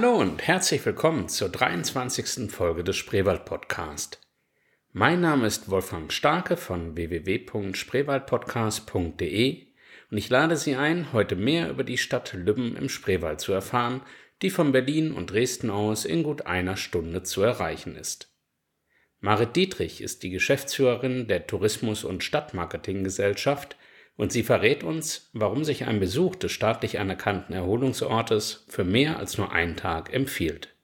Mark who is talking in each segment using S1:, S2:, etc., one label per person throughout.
S1: Hallo und herzlich willkommen zur 23. Folge des Spreewald Podcast. Mein Name ist Wolfgang Starke von www.spreewaldpodcast.de und ich lade Sie ein, heute mehr über die Stadt Lübben im Spreewald zu erfahren, die von Berlin und Dresden aus in gut einer Stunde zu erreichen ist. Marit Dietrich ist die Geschäftsführerin der Tourismus- und Stadtmarketinggesellschaft und sie verrät uns, warum sich ein Besuch des staatlich anerkannten Erholungsortes für mehr als nur einen Tag empfiehlt.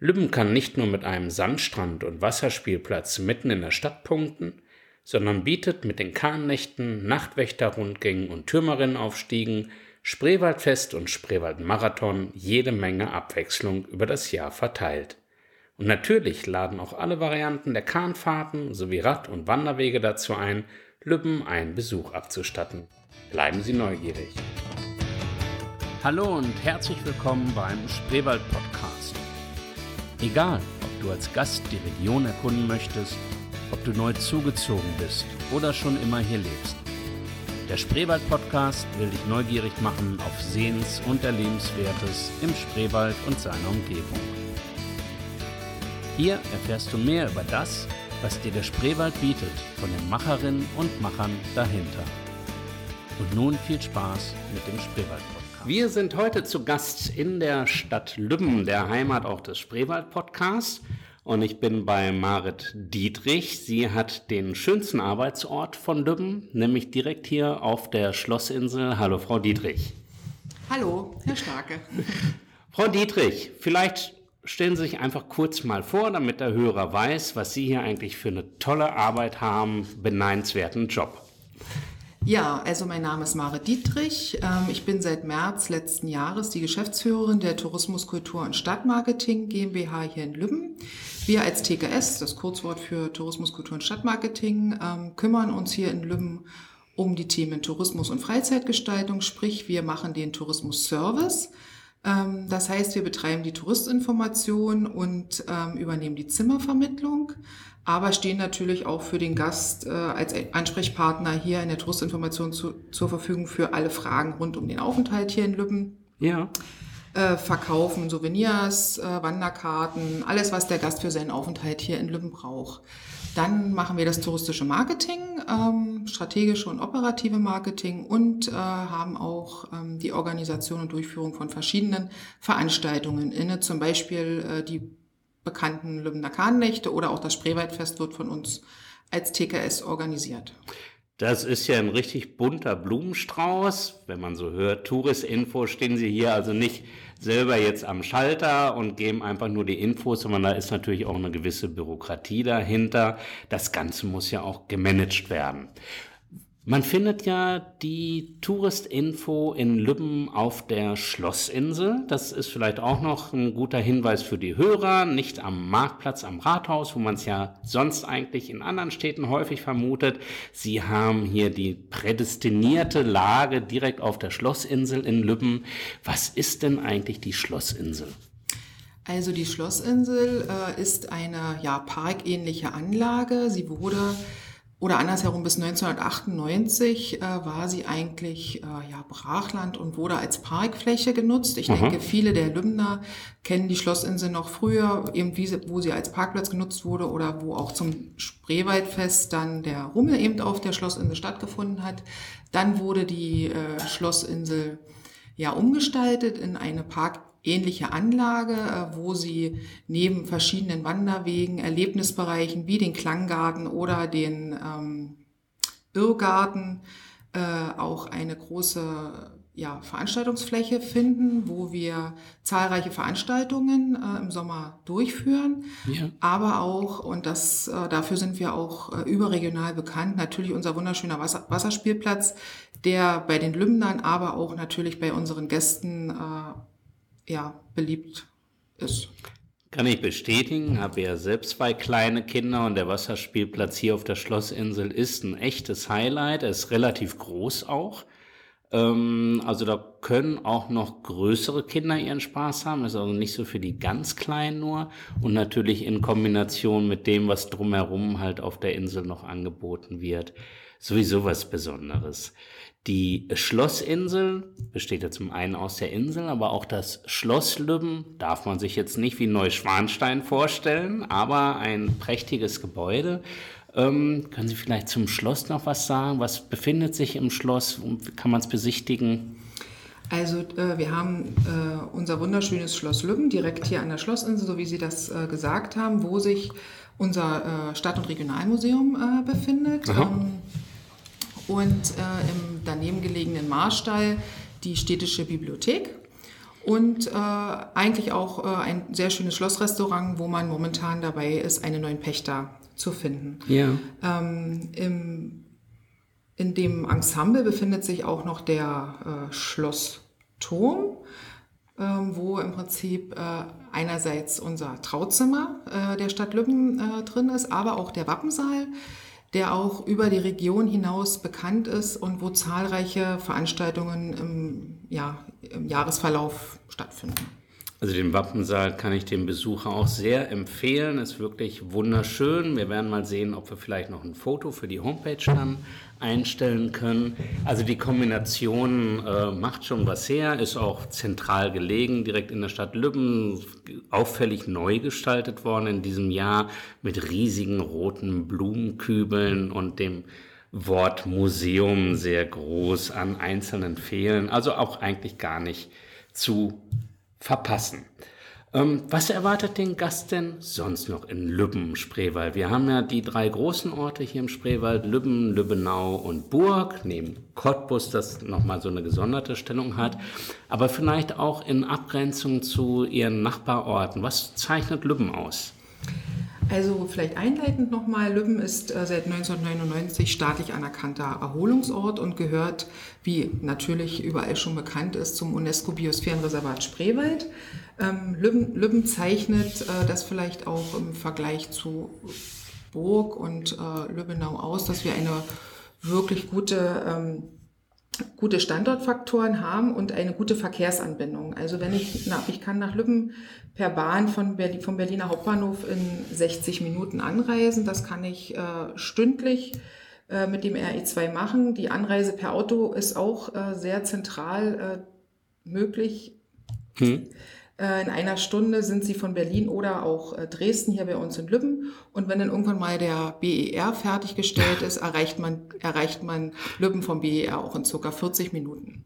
S1: Lübben kann nicht nur mit einem Sandstrand und Wasserspielplatz mitten in der Stadt punkten, sondern bietet mit den Kahnnächten, Nachtwächterrundgängen und Türmerinnenaufstiegen, Spreewaldfest und Spreewaldmarathon jede Menge Abwechslung über das Jahr verteilt. Und natürlich laden auch alle Varianten der Kahnfahrten sowie Rad- und Wanderwege dazu ein, Lübben einen Besuch abzustatten. Bleiben Sie neugierig. Hallo und herzlich willkommen beim Spreewald Podcast. Egal, ob du als Gast die Region erkunden möchtest, ob du neu zugezogen bist oder schon immer hier lebst. Der Spreewald Podcast will dich neugierig machen auf Sehens- und Erlebenswertes im Spreewald und seiner Umgebung. Hier erfährst du mehr über das, was dir der Spreewald bietet, von den Macherinnen und Machern dahinter. Und nun viel Spaß mit dem Spreewald Podcast. Wir sind heute zu Gast in der Stadt Lübben, der Heimat auch des Spreewald Podcasts. Und ich bin bei Marit Dietrich. Sie hat den schönsten Arbeitsort von Lübben, nämlich direkt hier auf der Schlossinsel. Hallo, Frau Dietrich.
S2: Hallo, Herr Starke.
S1: Frau Dietrich, vielleicht stellen Sie sich einfach kurz mal vor, damit der Hörer weiß, was Sie hier eigentlich für eine tolle Arbeit haben, beneinswerten Job.
S2: Ja, also mein Name ist Mare Dietrich. Ähm, ich bin seit März letzten Jahres die Geschäftsführerin der Tourismus, Kultur und Stadtmarketing GmbH hier in Lübben. Wir als TKS, das Kurzwort für Tourismus, Kultur und Stadtmarketing, ähm, kümmern uns hier in Lübben um die Themen Tourismus und Freizeitgestaltung, sprich wir machen den Tourismus-Service. Ähm, das heißt, wir betreiben die Touristinformation und übernehmen die Zimmervermittlung aber stehen natürlich auch für den Gast äh, als Ansprechpartner hier in der Touristinformation zu, zur Verfügung für alle Fragen rund um den Aufenthalt hier in Lübben.
S1: Ja.
S2: Äh, verkaufen Souvenirs, äh, Wanderkarten, alles, was der Gast für seinen Aufenthalt hier in Lübben braucht. Dann machen wir das touristische Marketing, ähm, strategische und operative Marketing und äh, haben auch ähm, die Organisation und Durchführung von verschiedenen Veranstaltungen inne, zum Beispiel äh, die bekannten Lübner Kahnnächte oder auch das Spreewaldfest wird von uns als TKS organisiert.
S1: Das ist ja ein richtig bunter Blumenstrauß. Wenn man so hört, Touristinfo, stehen Sie hier also nicht selber jetzt am Schalter und geben einfach nur die Infos, sondern da ist natürlich auch eine gewisse Bürokratie dahinter. Das Ganze muss ja auch gemanagt werden. Man findet ja die Touristinfo in Lübben auf der Schlossinsel. Das ist vielleicht auch noch ein guter Hinweis für die Hörer. Nicht am Marktplatz, am Rathaus, wo man es ja sonst eigentlich in anderen Städten häufig vermutet. Sie haben hier die prädestinierte Lage direkt auf der Schlossinsel in Lübben. Was ist denn eigentlich die Schlossinsel?
S2: Also die Schlossinsel äh, ist eine ja, parkähnliche Anlage. Sie wurde oder andersherum bis 1998 äh, war sie eigentlich äh, ja, Brachland und wurde als Parkfläche genutzt. Ich Aha. denke, viele der Lübner kennen die Schlossinsel noch früher, eben wie sie, wo sie als Parkplatz genutzt wurde oder wo auch zum Spreewaldfest dann der Rummel eben auf der Schlossinsel stattgefunden hat. Dann wurde die äh, Schlossinsel ja umgestaltet in eine Park ähnliche Anlage, äh, wo sie neben verschiedenen Wanderwegen, Erlebnisbereichen wie den Klanggarten oder den ähm, Irrgarten äh, auch eine große ja, Veranstaltungsfläche finden, wo wir zahlreiche Veranstaltungen äh, im Sommer durchführen, ja. aber auch, und das, äh, dafür sind wir auch äh, überregional bekannt, natürlich unser wunderschöner Wasser, Wasserspielplatz, der bei den Lümnern, aber auch natürlich bei unseren Gästen äh, ja, beliebt ist.
S1: Kann ich bestätigen, habe ja selbst zwei kleine Kinder und der Wasserspielplatz hier auf der Schlossinsel ist ein echtes Highlight. Er ist relativ groß auch. Ähm, also da können auch noch größere Kinder ihren Spaß haben. Ist also nicht so für die ganz Kleinen nur. Und natürlich in Kombination mit dem, was drumherum halt auf der Insel noch angeboten wird. sowieso was Besonderes. Die Schlossinsel besteht ja zum einen aus der Insel, aber auch das Schloss Lübben darf man sich jetzt nicht wie Neuschwanstein vorstellen, aber ein prächtiges Gebäude. Ähm, können Sie vielleicht zum Schloss noch was sagen? Was befindet sich im Schloss? Kann man es besichtigen?
S2: Also äh, wir haben äh, unser wunderschönes Schloss Lübben direkt hier an der Schlossinsel, so wie Sie das äh, gesagt haben, wo sich unser äh, Stadt- und Regionalmuseum äh, befindet. Ähm, und äh, im daneben gelegenen Marstall die städtische Bibliothek und äh, eigentlich auch äh, ein sehr schönes Schlossrestaurant, wo man momentan dabei ist, einen neuen Pächter zu finden. Ja. Ähm, im, in dem Ensemble befindet sich auch noch der äh, Schlossturm, ähm, wo im Prinzip äh, einerseits unser Trauzimmer äh, der Stadt Lübben äh, drin ist, aber auch der Wappensaal der auch über die Region hinaus bekannt ist und wo zahlreiche Veranstaltungen im, ja, im Jahresverlauf stattfinden.
S1: Also den Wappensaal kann ich dem Besucher auch sehr empfehlen. Ist wirklich wunderschön. Wir werden mal sehen, ob wir vielleicht noch ein Foto für die Homepage dann einstellen können. Also die Kombination äh, macht schon was her, ist auch zentral gelegen, direkt in der Stadt Lübben, auffällig neu gestaltet worden in diesem Jahr mit riesigen roten Blumenkübeln und dem Wort Museum sehr groß an einzelnen Fehlen. Also auch eigentlich gar nicht zu verpassen. Ähm, was erwartet den Gast denn sonst noch in Lübben, Spreewald? Wir haben ja die drei großen Orte hier im Spreewald, Lübben, Lübbenau und Burg, neben Cottbus, das nochmal so eine gesonderte Stellung hat, aber vielleicht auch in Abgrenzung zu ihren Nachbarorten. Was zeichnet Lübben aus?
S2: Also vielleicht einleitend nochmal, Lübben ist äh, seit 1999 staatlich anerkannter Erholungsort und gehört, wie natürlich überall schon bekannt ist, zum UNESCO-Biosphärenreservat Spreewald. Ähm, Lübben, Lübben, zeichnet äh, das vielleicht auch im Vergleich zu Burg und äh, Lübbenau aus, dass wir eine wirklich gute ähm, gute Standortfaktoren haben und eine gute Verkehrsanbindung. Also wenn ich, na, ich kann nach Lübben per Bahn von Berlin, vom Berliner Hauptbahnhof in 60 Minuten anreisen. Das kann ich äh, stündlich äh, mit dem RE2 machen. Die Anreise per Auto ist auch äh, sehr zentral äh, möglich. Hm. Äh, in einer Stunde sind sie von Berlin oder auch äh, Dresden hier bei uns in Lübben. Und wenn dann irgendwann mal der BER fertiggestellt ist, erreicht man, erreicht man Lübben vom BER auch in circa 40 Minuten.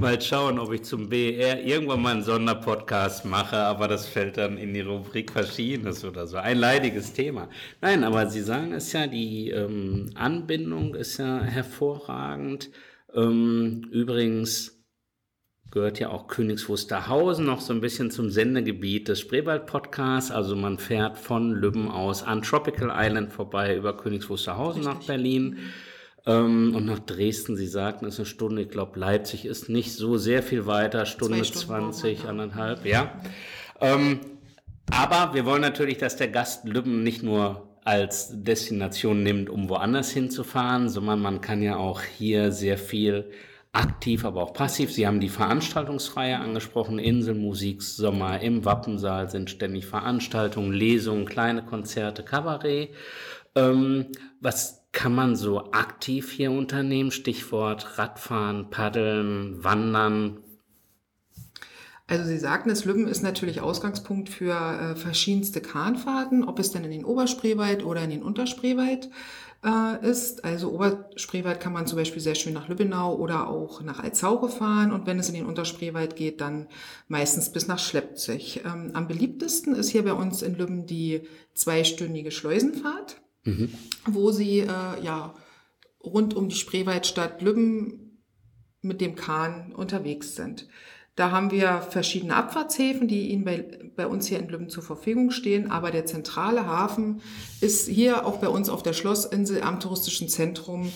S1: Mal schauen, ob ich zum BER irgendwann mal einen Sonderpodcast mache, aber das fällt dann in die Rubrik Verschiedenes oder so. Ein leidiges Thema. Nein, aber Sie sagen es ja, die ähm, Anbindung ist ja hervorragend. Ähm, übrigens, gehört ja auch Königs Wusterhausen noch so ein bisschen zum Sendegebiet des Spreewald-Podcasts. Also man fährt von Lübben aus an Tropical Island vorbei über Königs Wusterhausen Richtig. nach Berlin. Ähm, und nach Dresden, Sie sagten, ist eine Stunde. Ich glaube, Leipzig ist nicht so sehr viel weiter, Stunde 20, anderthalb, ja. Ähm, aber wir wollen natürlich, dass der Gast Lübben nicht nur als Destination nimmt, um woanders hinzufahren, sondern man kann ja auch hier sehr viel aktiv, aber auch passiv. Sie haben die Veranstaltungsreihe angesprochen, Inselmusik, Sommer im Wappensaal sind ständig Veranstaltungen, Lesungen, kleine Konzerte, Kabarett. Ähm, was kann man so aktiv hier unternehmen? Stichwort Radfahren, Paddeln, Wandern.
S2: Also Sie sagten, das Lübben ist natürlich Ausgangspunkt für äh, verschiedenste Kahnfahrten, ob es denn in den Oberspreewald oder in den Unterspreewald äh, ist. Also Oberspreewald kann man zum Beispiel sehr schön nach Lübbenau oder auch nach Alzauche fahren und wenn es in den Unterspreewald geht, dann meistens bis nach Schleppzig. Ähm, am beliebtesten ist hier bei uns in Lübben die zweistündige Schleusenfahrt, mhm. wo Sie äh, ja rund um die Spreewaldstadt Lübben mit dem Kahn unterwegs sind. Da haben wir verschiedene Abfahrtshäfen, die Ihnen bei, bei uns hier in Lübben zur Verfügung stehen. Aber der zentrale Hafen ist hier auch bei uns auf der Schlossinsel am touristischen Zentrum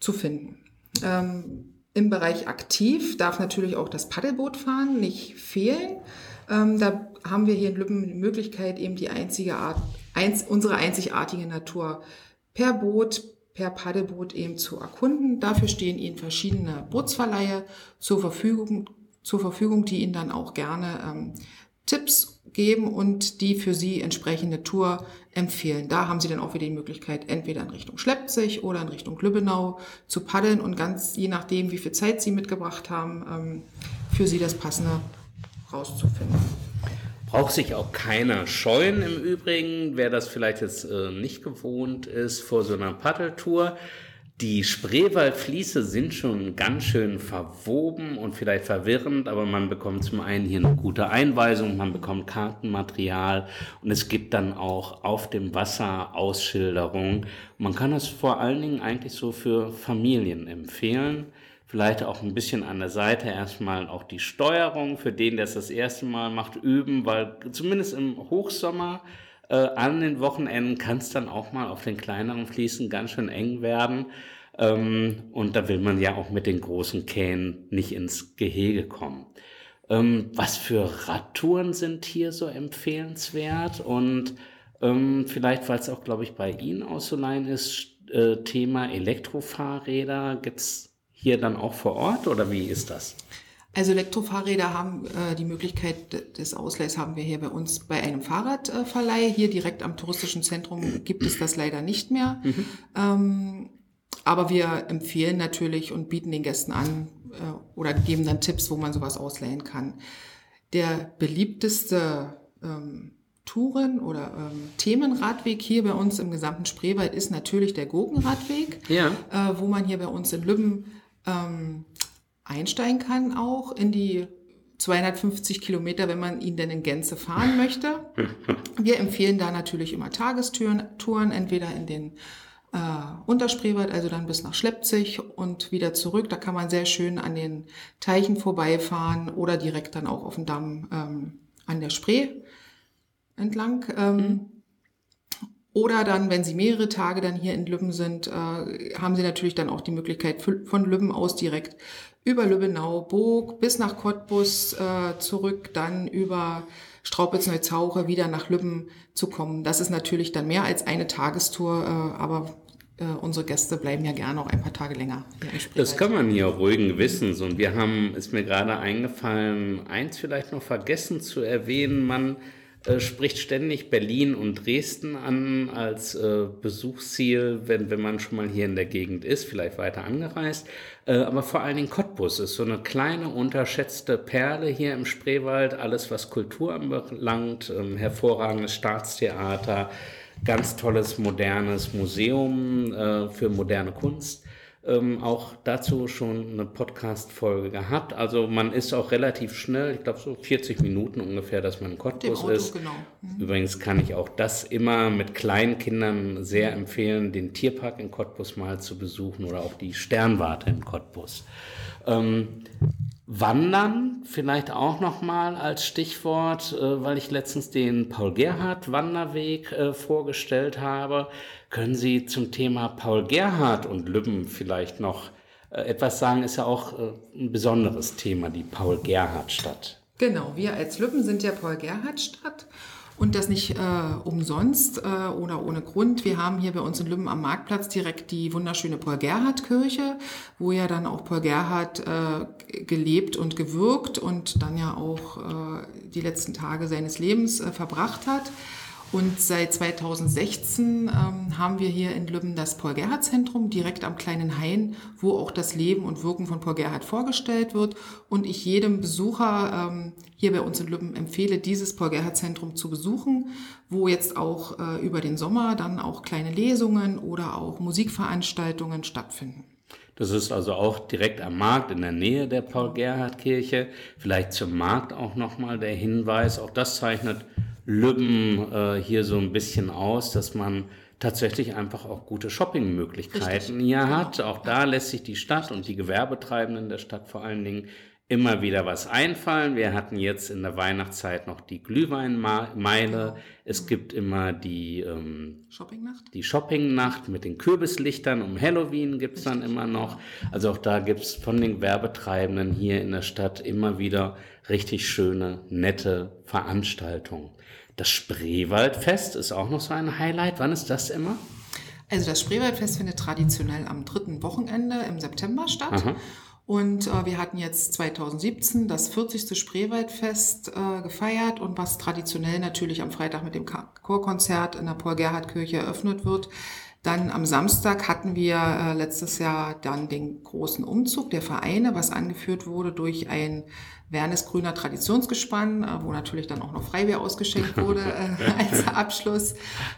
S2: zu finden. Ähm, Im Bereich aktiv darf natürlich auch das Paddelboot fahren nicht fehlen. Ähm, da haben wir hier in Lübben die Möglichkeit, eben die einzige Art, eins, unsere einzigartige Natur per Boot, per Paddelboot eben zu erkunden. Dafür stehen Ihnen verschiedene Bootsverleihe zur Verfügung, zur Verfügung die Ihnen dann auch gerne ähm, Tipps geben und die für Sie entsprechende Tour empfehlen. Da haben Sie dann auch wieder die Möglichkeit, entweder in Richtung Schleppzig oder in Richtung Lübbenau zu paddeln und ganz je nachdem, wie viel Zeit Sie mitgebracht haben, ähm, für Sie das Passende rauszufinden.
S1: Braucht sich auch keiner scheuen im Übrigen, wer das vielleicht jetzt äh, nicht gewohnt ist vor so einer Paddeltour. Die Spreewaldfließe sind schon ganz schön verwoben und vielleicht verwirrend, aber man bekommt zum einen hier eine gute Einweisung, man bekommt Kartenmaterial und es gibt dann auch auf dem Wasser Ausschilderungen. Man kann das vor allen Dingen eigentlich so für Familien empfehlen. Vielleicht auch ein bisschen an der Seite erstmal auch die Steuerung, für den, der es das erste Mal macht, üben, weil zumindest im Hochsommer äh, an den Wochenenden kann es dann auch mal auf den kleineren Fließen ganz schön eng werden. Ähm, und da will man ja auch mit den großen Kähnen nicht ins Gehege kommen. Ähm, was für Radtouren sind hier so empfehlenswert? Und ähm, vielleicht, weil es auch, glaube ich, bei Ihnen auszuleihen ist, äh, Thema Elektrofahrräder, gibt's hier dann auch vor Ort oder wie ist das?
S2: Also Elektrofahrräder haben äh, die Möglichkeit des Ausleihs haben wir hier bei uns bei einem Fahrradverleih. Hier direkt am touristischen Zentrum gibt es das leider nicht mehr. Mhm. Ähm, aber wir empfehlen natürlich und bieten den Gästen an äh, oder geben dann Tipps, wo man sowas ausleihen kann. Der beliebteste ähm, Touren- oder ähm, Themenradweg hier bei uns im gesamten Spreewald ist natürlich der Gurkenradweg, ja. äh, wo man hier bei uns in Lübben ähm, einsteigen kann auch in die 250 Kilometer, wenn man ihn denn in Gänze fahren möchte. Wir empfehlen da natürlich immer Tagestouren, Touren, entweder in den äh, Unterspreewald, also dann bis nach Schleppzig und wieder zurück. Da kann man sehr schön an den Teichen vorbeifahren oder direkt dann auch auf dem Damm ähm, an der Spree entlang. Ähm, mhm. Oder dann, wenn Sie mehrere Tage dann hier in Lübben sind, äh, haben Sie natürlich dann auch die Möglichkeit von Lübben aus direkt über Lübbenau, Burg bis nach Cottbus äh, zurück, dann über Straubitz-Neuzauche wieder nach Lübben zu kommen. Das ist natürlich dann mehr als eine Tagestour, äh, aber äh, unsere Gäste bleiben ja gerne auch ein paar Tage länger.
S1: Das kann man hier ruhigen Gewissens. Und wir haben, ist mir gerade eingefallen, eins vielleicht noch vergessen zu erwähnen. Man äh, spricht ständig Berlin und Dresden an als äh, Besuchsziel, wenn, wenn man schon mal hier in der Gegend ist, vielleicht weiter angereist. Äh, aber vor allen Dingen Cottbus ist so eine kleine, unterschätzte Perle hier im Spreewald. Alles, was Kultur anbelangt, ähm, hervorragendes Staatstheater, ganz tolles, modernes Museum äh, für moderne Kunst ähm, auch dazu schon eine Podcast-Folge gehabt. Also man ist auch relativ schnell, ich glaube so 40 Minuten ungefähr, dass man in Cottbus Auto, ist. Genau. Mhm. Übrigens kann ich auch das immer mit kleinen Kindern sehr empfehlen, den Tierpark in Cottbus mal zu besuchen oder auch die Sternwarte in Cottbus. Ähm, Wandern vielleicht auch nochmal als Stichwort, äh, weil ich letztens den Paul Gerhardt Wanderweg äh, vorgestellt habe. Können Sie zum Thema Paul Gerhardt und Lübben vielleicht noch äh, etwas sagen? Ist ja auch ein besonderes Thema, die Paul Gerhardt Stadt.
S2: Genau, wir als Lübben sind ja Paul Gerhardt Stadt und das nicht äh, umsonst äh, oder ohne Grund. Wir haben hier bei uns in Lübben am Marktplatz direkt die wunderschöne Paul-Gerhardt-Kirche, wo ja dann auch Paul Gerhardt äh, gelebt und gewirkt und dann ja auch äh, die letzten Tage seines Lebens äh, verbracht hat. Und seit 2016 ähm, haben wir hier in Lübben das Paul-Gerhardt-Zentrum direkt am kleinen Hain, wo auch das Leben und Wirken von Paul Gerhardt vorgestellt wird. Und ich jedem Besucher ähm, hier bei uns in Lübben empfehle, dieses Paul-Gerhardt-Zentrum zu besuchen, wo jetzt auch äh, über den Sommer dann auch kleine Lesungen oder auch Musikveranstaltungen stattfinden.
S1: Das ist also auch direkt am Markt in der Nähe der Paul-Gerhardt-Kirche. Vielleicht zum Markt auch nochmal der Hinweis. Auch das zeichnet Lübben äh, hier so ein bisschen aus, dass man tatsächlich einfach auch gute Shoppingmöglichkeiten hier genau. hat. Auch da lässt sich die Stadt und die Gewerbetreibenden der Stadt vor allen Dingen immer wieder was einfallen. Wir hatten jetzt in der Weihnachtszeit noch die Glühweinmeile. Genau. Es gibt immer die ähm, Shoppingnacht. Die Shoppingnacht mit den Kürbislichtern um Halloween gibt's dann immer noch. Also auch da gibt's von den Werbetreibenden hier in der Stadt immer wieder richtig schöne, nette Veranstaltungen. Das Spreewaldfest ist auch noch so ein Highlight. Wann ist das immer?
S2: Also das Spreewaldfest findet traditionell am dritten Wochenende im September statt. Aha. Und äh, wir hatten jetzt 2017 das 40. Spreewaldfest äh, gefeiert und was traditionell natürlich am Freitag mit dem Chorkonzert in der Paul-Gerhardt-Kirche eröffnet wird. Dann am Samstag hatten wir äh, letztes Jahr dann den großen Umzug der Vereine, was angeführt wurde durch ein Wernesgrüner Traditionsgespann, äh, wo natürlich dann auch noch Freibier ausgeschenkt wurde äh, als Abschluss.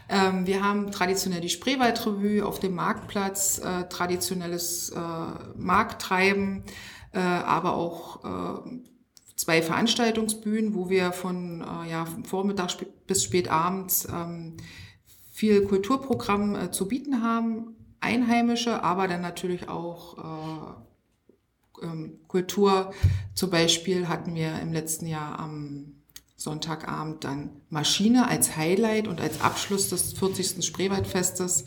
S2: Ähm, wir haben traditionell die Spreewaldrevue auf dem Marktplatz, äh, traditionelles äh, Markttreiben, aber auch zwei Veranstaltungsbühnen, wo wir von ja, Vormittag bis spät abends ähm, viel Kulturprogramm äh, zu bieten haben, einheimische, aber dann natürlich auch äh, ähm, Kultur. Zum Beispiel hatten wir im letzten Jahr am Sonntagabend dann Maschine als Highlight und als Abschluss des 40. Spreewaldfestes,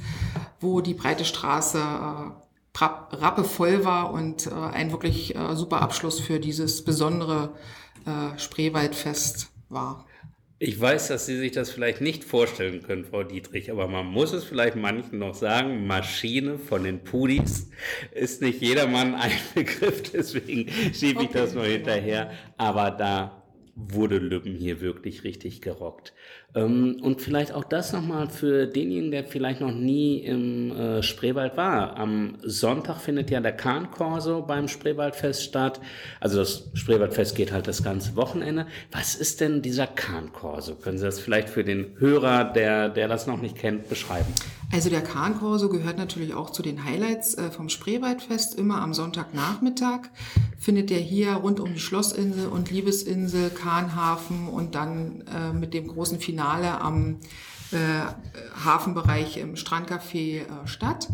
S2: wo die breite Straße äh, rappevoll war und äh, ein wirklich äh, super Abschluss für dieses besondere äh, Spreewaldfest war.
S1: Ich weiß, dass Sie sich das vielleicht nicht vorstellen können, Frau Dietrich, aber man muss es vielleicht manchen noch sagen, Maschine von den Pudis ist nicht jedermann ein Begriff, deswegen schiebe ich okay. das nur hinterher. Aber da wurde Lübben hier wirklich richtig gerockt. Ähm, und vielleicht auch das nochmal für denjenigen, der vielleicht noch nie im äh, Spreewald war. Am Sonntag findet ja der Kahnkorso beim Spreewaldfest statt. Also das Spreewaldfest geht halt das ganze Wochenende. Was ist denn dieser Kahnkorso? Können Sie das vielleicht für den Hörer, der, der das noch nicht kennt, beschreiben?
S2: Also der Kahnkorso gehört natürlich auch zu den Highlights äh, vom Spreewaldfest. Immer am Sonntagnachmittag findet der hier rund um die Schlossinsel und Liebesinsel, Kahnhafen und dann äh, mit dem großen Finale am äh, Hafenbereich im Strandcafé statt.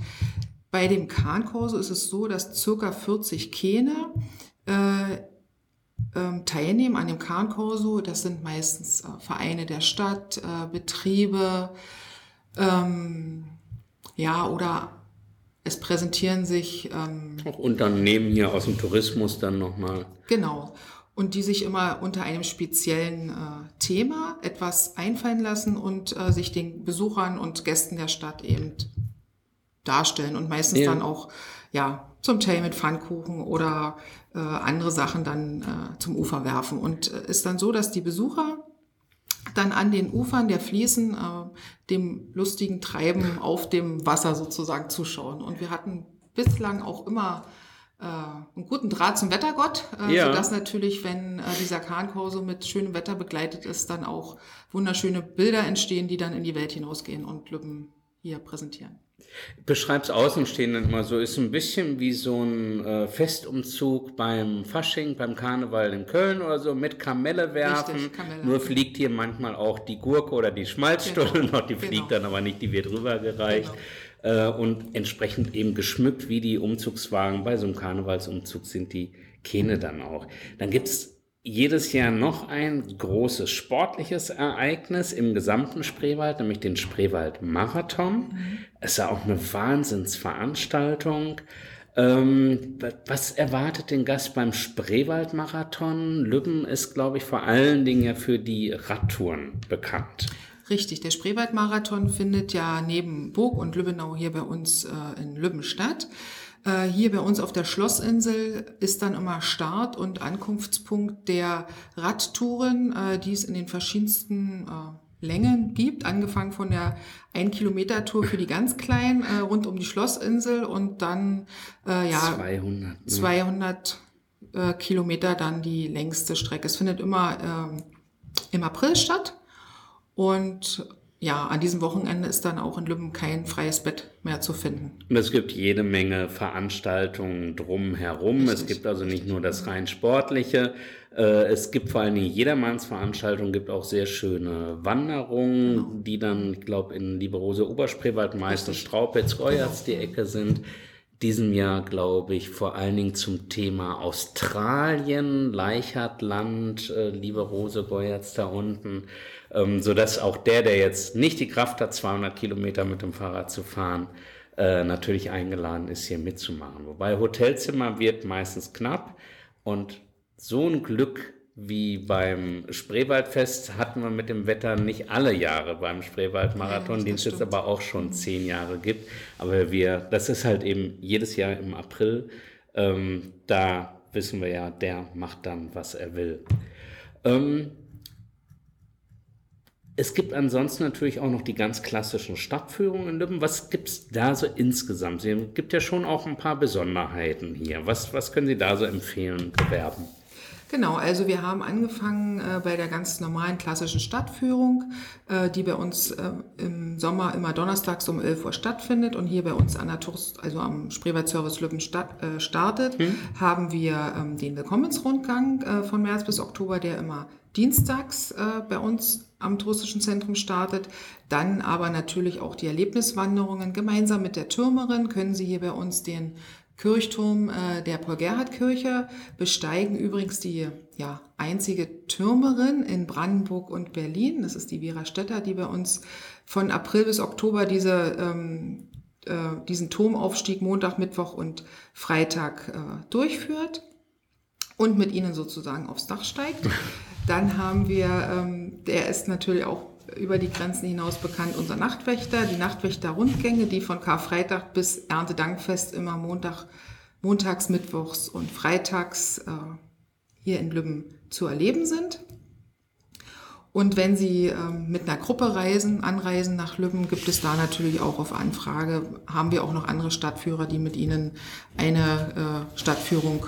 S2: Bei dem Kahnkorso ist es so, dass circa 40 Kähne äh, ähm, teilnehmen an dem Kahnkorso. Das sind meistens Vereine der Stadt, Betriebe, ähm, ja, oder es präsentieren sich ähm,
S1: auch Unternehmen hier aus dem Tourismus dann nochmal.
S2: Genau. Und die sich immer unter einem speziellen äh, Thema etwas einfallen lassen und äh, sich den Besuchern und Gästen der Stadt eben darstellen und meistens ja. dann auch ja zum Teil mit Pfannkuchen oder äh, andere Sachen dann äh, zum Ufer werfen. Und äh, ist dann so, dass die Besucher dann an den Ufern der Fließen äh, dem lustigen Treiben auf dem Wasser sozusagen zuschauen. Und wir hatten bislang auch immer äh, einen guten Draht zum Wettergott, äh, ja. sodass natürlich, wenn äh, dieser Kahnkorso mit schönem Wetter begleitet ist, dann auch wunderschöne Bilder entstehen, die dann in die Welt hinausgehen und Lübben hier präsentieren.
S1: Beschreib's Außenstehenden immer so, ist ein bisschen wie so ein äh, Festumzug beim Fasching, beim Karneval in Köln oder so, mit Kamelle werfen. Richtig, Kamelle. Nur fliegt hier manchmal auch die Gurke oder die Schmalzstulle genau. noch, die genau. fliegt dann aber nicht, die wird rübergereicht. Genau. Äh, und entsprechend eben geschmückt wie die Umzugswagen. Bei so einem Karnevalsumzug sind die Kähne dann auch. Dann gibt's jedes Jahr noch ein großes sportliches Ereignis im gesamten Spreewald, nämlich den Spreewald-Marathon. Mhm. Es ist ja auch eine Wahnsinnsveranstaltung. Ähm, was erwartet den Gast beim Spreewald-Marathon? Lübben ist, glaube ich, vor allen Dingen ja für die Radtouren bekannt.
S2: Richtig, der Spreewald-Marathon findet ja neben Burg und Lübbenau hier bei uns äh, in Lübben statt. Äh, hier bei uns auf der Schlossinsel ist dann immer Start- und Ankunftspunkt der Radtouren, äh, die es in den verschiedensten äh, Längen gibt, angefangen von der 1-Kilometer-Tour für die ganz Kleinen rund um die Schlossinsel und dann ja 200, ne? 200 Kilometer dann die längste Strecke. Es findet immer ähm, im April statt und ja, an diesem Wochenende ist dann auch in Lübben kein freies Bett mehr zu finden.
S1: Es gibt jede Menge Veranstaltungen drumherum. Richtig. Es gibt also nicht nur das rein sportliche. Äh, es gibt vor allen Dingen Jedermannsveranstaltungen, gibt auch sehr schöne Wanderungen, genau. die dann, ich glaube, in Lieberose Oberspreewald meistens Straupitz, Geuerz genau. die Ecke sind diesem Jahr, glaube ich, vor allen Dingen zum Thema Australien, Leichhartland, äh, liebe Rose Geuerz da unten ähm, sodass auch der, der jetzt nicht die Kraft hat, 200 Kilometer mit dem Fahrrad zu fahren, äh, natürlich eingeladen ist, hier mitzumachen. Wobei Hotelzimmer wird meistens knapp und so ein Glück wie beim Spreewaldfest hatten wir mit dem Wetter nicht alle Jahre beim Spreewaldmarathon, ja, den es jetzt aber auch schon zehn Jahre gibt. Aber wir, das ist halt eben jedes Jahr im April Ähm, da wissen wir ja, der macht dann, was er will. Ähm, es gibt ansonsten natürlich auch noch die ganz klassischen Stadtführungen in Lübben. Was gibt es da so insgesamt? Es gibt ja schon auch ein paar Besonderheiten hier. Was, was können Sie da so empfehlen, bewerben?
S2: Genau, also wir haben angefangen äh, bei der ganz normalen klassischen Stadtführung, äh, die bei uns äh, im Sommer immer donnerstags um 11 Uhr stattfindet und hier bei uns an der Tourist, also am Spreewald-Service Lübben statt, äh, startet, hm. haben wir ähm, den Willkommensrundgang äh, von März bis Oktober, der immer dienstags äh, bei uns am touristischen Zentrum startet. Dann aber natürlich auch die Erlebniswanderungen. Gemeinsam mit der Türmerin können Sie hier bei uns den Kirchturm äh, der Paul-Gerhardt-Kirche besteigen übrigens die ja, einzige Türmerin in Brandenburg und Berlin. Das ist die Vera Stetter, die bei uns von April bis Oktober diese, ähm, äh, diesen Turmaufstieg Montag, Mittwoch und Freitag äh, durchführt und mit ihnen sozusagen aufs Dach steigt. Dann haben wir, ähm, der ist natürlich auch über die Grenzen hinaus bekannt, unser Nachtwächter, die Nachtwächter-Rundgänge, die von Karfreitag bis Erntedankfest immer Montag, montags, mittwochs und freitags äh, hier in Lübben zu erleben sind. Und wenn Sie ähm, mit einer Gruppe reisen, anreisen nach Lübben, gibt es da natürlich auch auf Anfrage, haben wir auch noch andere Stadtführer, die mit Ihnen eine äh, Stadtführung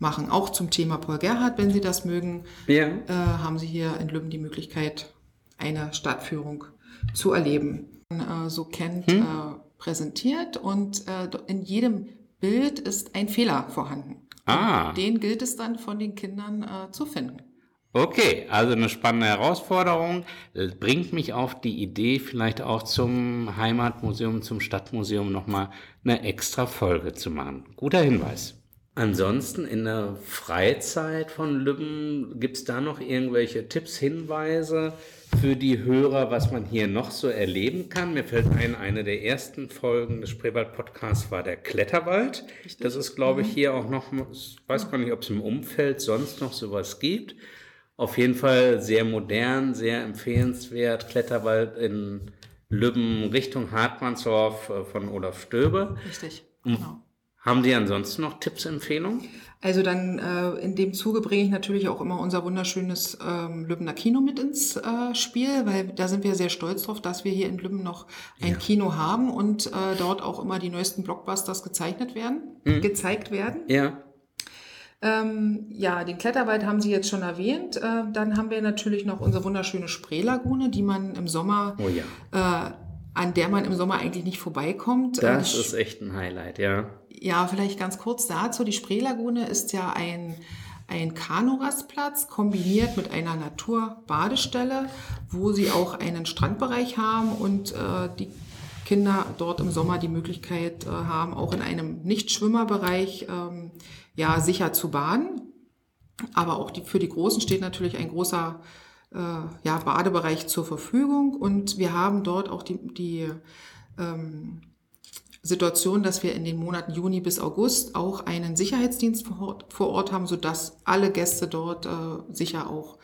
S2: machen. Auch zum Thema Paul Gerhardt, wenn Sie das mögen, ja. äh, haben Sie hier in Lübben die Möglichkeit, eine Stadtführung zu erleben. Äh, so kennt, hm? äh, präsentiert und äh, in jedem Bild ist ein Fehler vorhanden. Ah. Und den gilt es dann von den Kindern äh, zu finden.
S1: Okay, also eine spannende Herausforderung. Bringt mich auf die Idee, vielleicht auch zum Heimatmuseum, zum Stadtmuseum nochmal eine extra Folge zu machen. Guter Hinweis. Ansonsten in der Freizeit von Lübben, gibt es da noch irgendwelche Tipps, Hinweise? für die Hörer, was man hier noch so erleben kann. Mir fällt ein, eine der ersten Folgen des Spreewald-Podcasts war der Kletterwald. Richtig. Das ist, glaube ich, mhm. hier auch noch, ich weiß gar nicht, ob es im Umfeld sonst noch sowas gibt. Auf jeden Fall sehr modern, sehr empfehlenswert. Kletterwald in Lübben Richtung Hartmannsdorf äh, von Olaf Stöbe.
S2: Richtig, genau.
S1: Haben Sie ansonsten noch Tipps, Empfehlungen?
S2: Also dann äh, in dem Zuge bringe ich natürlich auch immer unser wunderschönes ähm, Lübbener Kino mit ins äh, Spiel, weil da sind wir sehr stolz drauf, dass wir hier in Lübben noch ein ja. Kino haben und äh, dort auch immer die neuesten Blockbusters gezeichnet werden, mhm. gezeigt werden.
S1: Ja.
S2: Ähm, ja, den Kletterwald haben Sie jetzt schon erwähnt. Äh, dann haben wir natürlich noch unsere wunderschöne Spreelagune, die man im Sommer
S1: oh ja.
S2: äh, an der man im Sommer eigentlich nicht vorbeikommt.
S1: Das ist echt ein Highlight, ja.
S2: Ja, vielleicht ganz kurz dazu. Die Spreelagune ist ja ein, ein Kanurastplatz kombiniert mit einer Naturbadestelle, wo sie auch einen Strandbereich haben und äh, die Kinder dort im Sommer die Möglichkeit äh, haben, auch in einem Nichtschwimmerbereich ähm, ja, sicher zu baden. Aber auch die, für die Großen steht natürlich ein großer äh, ja, Badebereich zur Verfügung und wir haben dort auch die, die ähm, Situation, dass wir in den Monaten Juni bis August auch einen Sicherheitsdienst vor Ort, vor Ort haben, sodass alle Gäste dort äh, sicher auch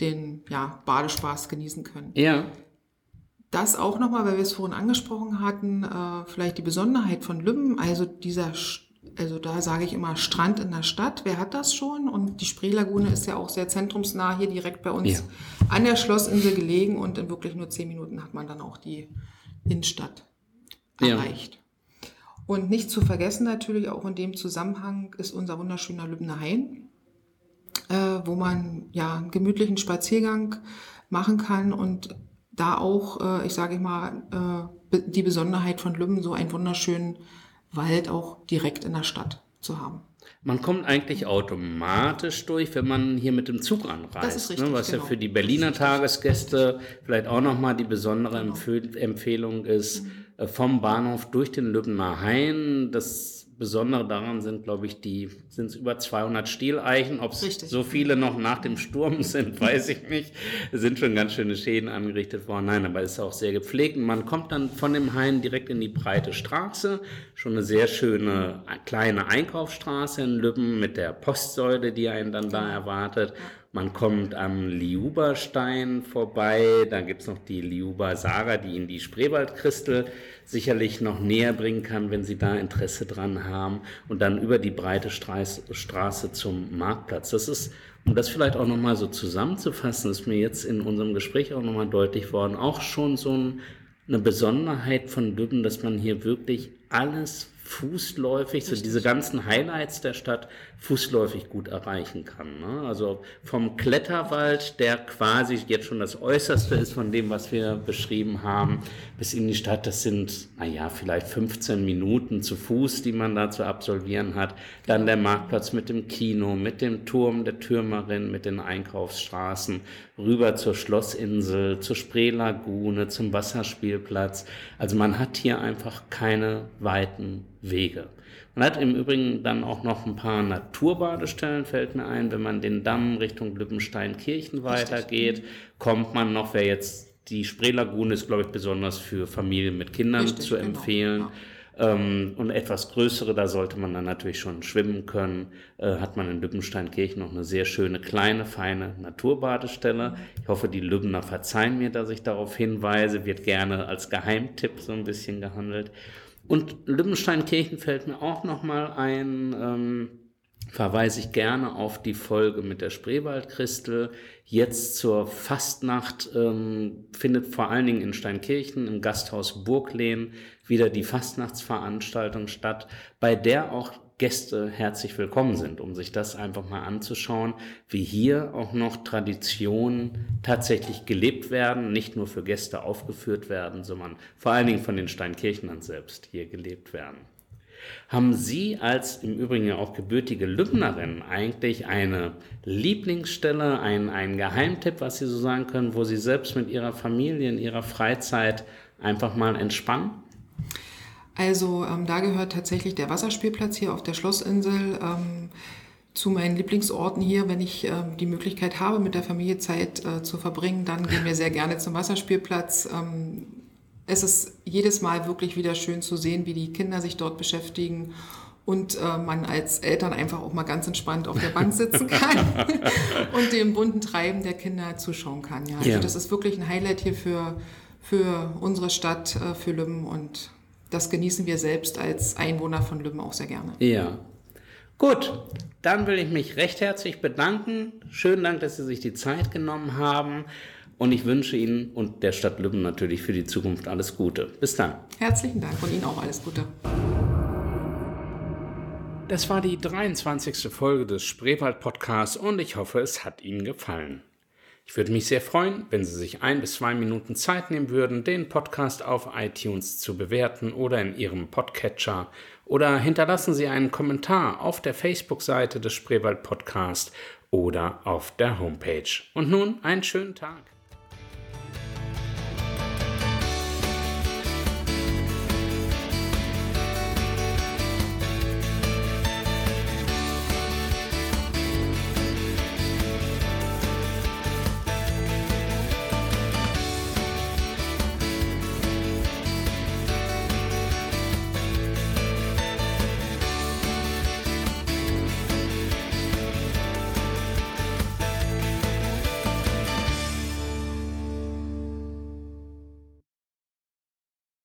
S2: den ja, Badespaß genießen können.
S1: Ja.
S2: Das auch nochmal, weil wir es vorhin angesprochen hatten, äh, vielleicht die Besonderheit von Lübben, also dieser also da sage ich immer Strand in der Stadt. Wer hat das schon? Und die Spreelagune ist ja auch sehr zentrumsnah hier direkt bei uns ja. an der Schlossinsel gelegen und in wirklich nur zehn Minuten hat man dann auch die Innenstadt erreicht. Ja. Und nicht zu vergessen natürlich auch in dem Zusammenhang ist unser wunderschöner Lübner Hain, äh, wo man ja einen gemütlichen Spaziergang machen kann und da auch, äh, ich sage mal, äh, die Besonderheit von Lübben, so einen wunderschönen Wald auch direkt in der Stadt zu haben.
S1: Man kommt eigentlich automatisch durch, wenn man hier mit dem Zug anreist. Das
S2: ist richtig,
S1: ne, was
S2: genau.
S1: ja für die Berliner Tagesgäste vielleicht auch nochmal die besondere genau. Empfehlung ist, mhm. Vom Bahnhof durch den Lübner Hain. Das Besondere daran sind, glaube ich, die sind es über 200 Stieleichen. Ob es so viele noch nach dem Sturm sind, weiß ich nicht. Es sind schon ganz schöne Schäden angerichtet worden. Nein, aber es ist auch sehr gepflegt. Und man kommt dann von dem Hain direkt in die breite Straße. Schon eine sehr schöne kleine Einkaufsstraße in Lübben mit der Postsäule, die einen dann da erwartet. Man kommt am Liuberstein vorbei, da gibt es noch die Liuber-Saga, die Ihnen die Spreewaldkristel sicherlich noch näher bringen kann, wenn Sie da Interesse dran haben. Und dann über die breite Straße zum Marktplatz. Das ist, um das vielleicht auch nochmal so zusammenzufassen, ist mir jetzt in unserem Gespräch auch nochmal deutlich worden, auch schon so ein, eine Besonderheit von Lübben, dass man hier wirklich alles fußläufig, so diese ganzen Highlights der Stadt fußläufig gut erreichen kann. Ne? Also vom Kletterwald, der quasi jetzt schon das Äußerste ist von dem, was wir beschrieben haben, bis in die Stadt, das sind, naja, vielleicht 15 Minuten zu Fuß, die man da zu absolvieren hat. Dann der Marktplatz mit dem Kino, mit dem Turm der Türmerin, mit den Einkaufsstraßen, rüber zur Schlossinsel, zur Spreelagune, zum Wasserspielplatz. Also man hat hier einfach keine weiten Wege. Man hat im Übrigen dann auch noch ein paar Naturbadestellen, fällt mir ein. Wenn man den Damm Richtung Lübbenstein-Kirchen weitergeht, kommt man noch, wer jetzt die Spreelagune ist, glaube ich, besonders für Familien mit Kindern Richtig, zu genau, empfehlen. Genau, ähm, und etwas größere, da sollte man dann natürlich schon schwimmen können, äh, hat man in Lübbensteinkirchen noch eine sehr schöne, kleine, feine Naturbadestelle. Ich hoffe, die Lübbener verzeihen mir, dass ich darauf hinweise, wird gerne als Geheimtipp so ein bisschen gehandelt. Und Lübbensteinkirchen fällt mir auch nochmal ein, ähm, verweise ich gerne auf die Folge mit der Spreewaldkristel. Jetzt zur Fastnacht ähm, findet vor allen Dingen in Steinkirchen im Gasthaus Burglehn wieder die Fastnachtsveranstaltung statt, bei der auch Gäste herzlich willkommen sind, um sich das einfach mal anzuschauen, wie hier auch noch Traditionen tatsächlich gelebt werden, nicht nur für Gäste aufgeführt werden, sondern vor allen Dingen von den Steinkirchnern selbst hier gelebt werden. Haben Sie als im Übrigen auch gebürtige Lübnerin eigentlich eine Lieblingsstelle, einen, einen Geheimtipp, was Sie so sagen können, wo Sie selbst mit Ihrer Familie in Ihrer Freizeit einfach mal entspannen?
S2: Also ähm, da gehört tatsächlich der Wasserspielplatz hier auf der Schlossinsel ähm, zu meinen Lieblingsorten hier. Wenn ich ähm, die Möglichkeit habe, mit der Familie Zeit äh, zu verbringen, dann gehen wir sehr gerne zum Wasserspielplatz. Ähm, es ist jedes Mal wirklich wieder schön zu sehen, wie die Kinder sich dort beschäftigen und äh, man als Eltern einfach auch mal ganz entspannt auf der Bank sitzen kann und dem bunten Treiben der Kinder zuschauen kann. Ja. Also ja. das ist wirklich ein Highlight hier für, für unsere Stadt, äh, für Lümmen und das genießen wir selbst als Einwohner von Lümmen auch sehr gerne.
S1: Ja. Gut, dann will ich mich recht herzlich bedanken. Schönen Dank, dass Sie sich die Zeit genommen haben. Und ich wünsche Ihnen und der Stadt Lübben natürlich für die Zukunft alles Gute. Bis dann.
S2: Herzlichen Dank und Ihnen auch alles Gute.
S1: Das war die 23. Folge des Spreewald Podcasts und ich hoffe, es hat Ihnen gefallen. Ich würde mich sehr freuen, wenn Sie sich ein bis zwei Minuten Zeit nehmen würden, den Podcast auf iTunes zu bewerten oder in Ihrem Podcatcher oder hinterlassen Sie einen Kommentar auf der Facebook-Seite des Spreewald Podcast oder auf der Homepage. Und nun einen schönen Tag.